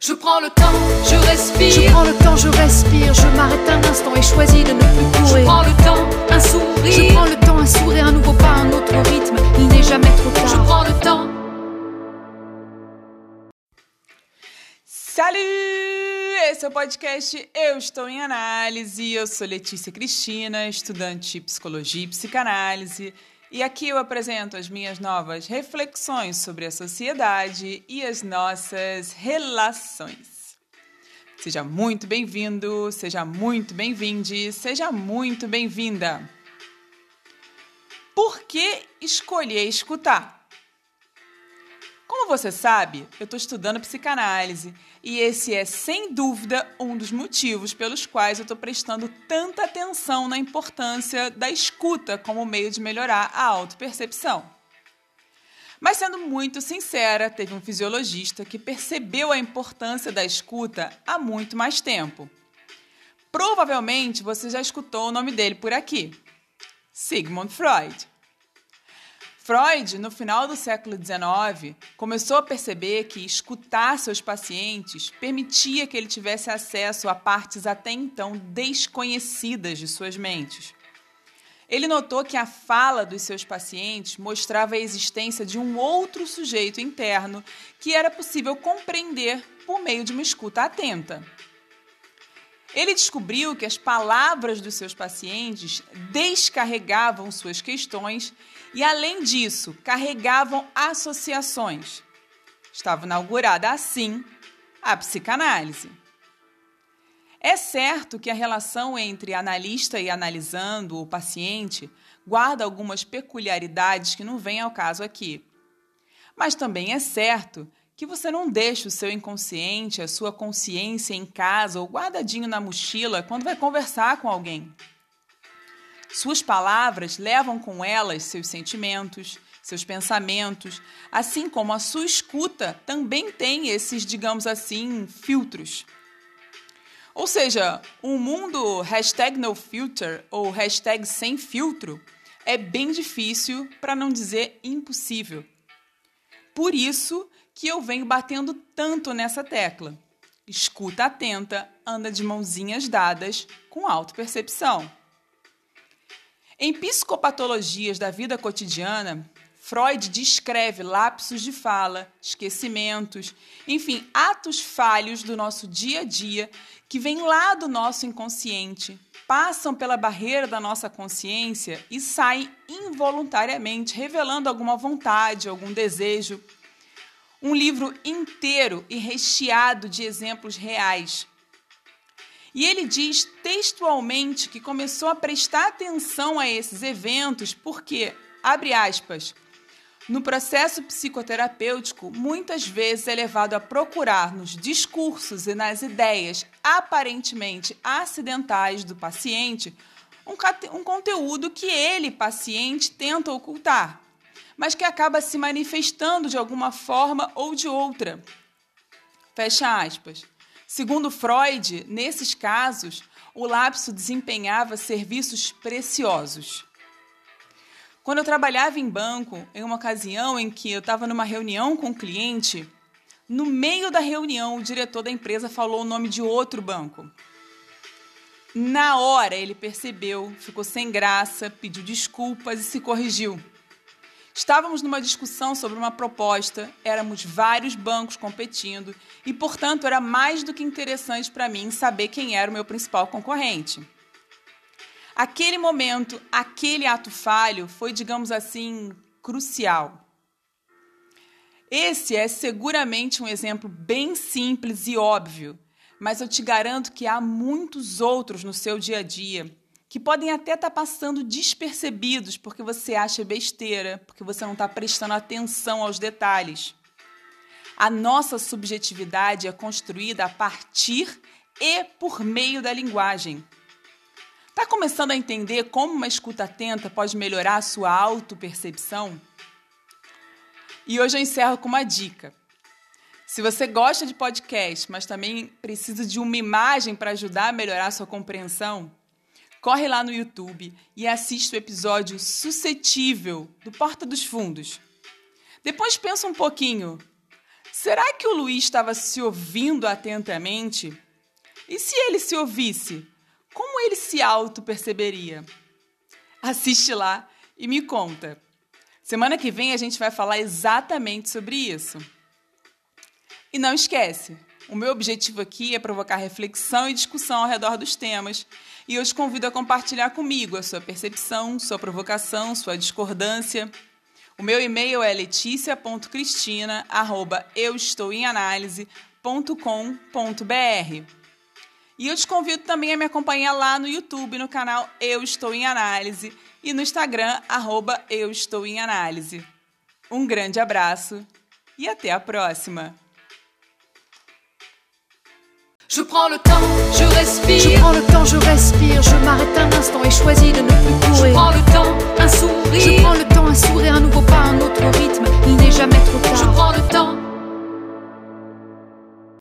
Je prends le temps, je respire. Je prends le temps, je respire. Je m'arrête un instant et choisis de ne plus Je courir. prends le temps, un sourire. Je prends le temps, un sourire, un nouveau pas, un autre rythme. Il n'est jamais trop Je tard. prends le temps. Salut! Esse é o podcast Eu Estou em Análise. Eu sou Letícia Cristina, estudante de psicologia e psicanálise. E aqui eu apresento as minhas novas reflexões sobre a sociedade e as nossas relações. Seja muito bem-vindo, seja muito bem-vinde, seja muito bem-vinda. Por que escolher escutar? Como você sabe, eu estou estudando psicanálise e esse é, sem dúvida, um dos motivos pelos quais eu estou prestando tanta atenção na importância da escuta como meio de melhorar a autopercepção. Mas, sendo muito sincera, teve um fisiologista que percebeu a importância da escuta há muito mais tempo. Provavelmente você já escutou o nome dele por aqui: Sigmund Freud. Freud, no final do século XIX, começou a perceber que escutar seus pacientes permitia que ele tivesse acesso a partes até então desconhecidas de suas mentes. Ele notou que a fala dos seus pacientes mostrava a existência de um outro sujeito interno que era possível compreender por meio de uma escuta atenta. Ele descobriu que as palavras dos seus pacientes descarregavam suas questões e, além disso, carregavam associações. Estava inaugurada assim a psicanálise. É certo que a relação entre analista e analisando o paciente guarda algumas peculiaridades que não vêm ao caso aqui. Mas também é certo que você não deixa o seu inconsciente, a sua consciência em casa ou guardadinho na mochila quando vai conversar com alguém. Suas palavras levam com elas seus sentimentos, seus pensamentos, assim como a sua escuta também tem esses, digamos assim, filtros. Ou seja, um mundo hashtag no filter ou sem filtro é bem difícil, para não dizer impossível. Por isso que eu venho batendo tanto nessa tecla. Escuta atenta, anda de mãozinhas dadas com autopercepção. Em psicopatologias da vida cotidiana, Freud descreve lapsos de fala, esquecimentos, enfim, atos falhos do nosso dia a dia que vêm lá do nosso inconsciente, passam pela barreira da nossa consciência e saem involuntariamente, revelando alguma vontade, algum desejo. Um livro inteiro e recheado de exemplos reais. E ele diz textualmente que começou a prestar atenção a esses eventos porque, abre aspas, no processo psicoterapêutico, muitas vezes é levado a procurar nos discursos e nas ideias aparentemente acidentais do paciente um, um conteúdo que ele, paciente, tenta ocultar, mas que acaba se manifestando de alguma forma ou de outra. Fecha aspas. Segundo Freud, nesses casos, o lapso desempenhava serviços preciosos. Quando eu trabalhava em banco, em uma ocasião em que eu estava numa reunião com um cliente, no meio da reunião, o diretor da empresa falou o nome de outro banco. Na hora, ele percebeu, ficou sem graça, pediu desculpas e se corrigiu. Estávamos numa discussão sobre uma proposta, éramos vários bancos competindo e, portanto, era mais do que interessante para mim saber quem era o meu principal concorrente. Aquele momento, aquele ato falho foi, digamos assim, crucial. Esse é seguramente um exemplo bem simples e óbvio, mas eu te garanto que há muitos outros no seu dia a dia que podem até estar passando despercebidos porque você acha besteira, porque você não está prestando atenção aos detalhes. A nossa subjetividade é construída a partir e por meio da linguagem. Está começando a entender como uma escuta atenta pode melhorar a sua autopercepção? E hoje eu encerro com uma dica. Se você gosta de podcast, mas também precisa de uma imagem para ajudar a melhorar a sua compreensão, corre lá no YouTube e assiste o episódio Suscetível do Porta dos Fundos. Depois pensa um pouquinho. Será que o Luiz estava se ouvindo atentamente? E se ele se ouvisse, como ele se auto-perceberia? Assiste lá e me conta. Semana que vem a gente vai falar exatamente sobre isso. E não esquece, o meu objetivo aqui é provocar reflexão e discussão ao redor dos temas, e eu te convido a compartilhar comigo a sua percepção, sua provocação, sua discordância. O meu e-mail é leticia.cristina@euestouemanalise.com.br. E eu te convido também a me acompanhar lá no YouTube, no canal Eu Estou em Análise e no Instagram, arroba Eu Estou em Análise. Um grande abraço e até a próxima! Je prends le temps, je respire. Je prends le temps, je respire, je m'arrête un instant et choisis de ne plus Je courir. prends le temps, un sourire. Je prends le temps, un sourire, un nouveau pas, un autre rythme, il n'est jamais trop Je tard. prends le temps,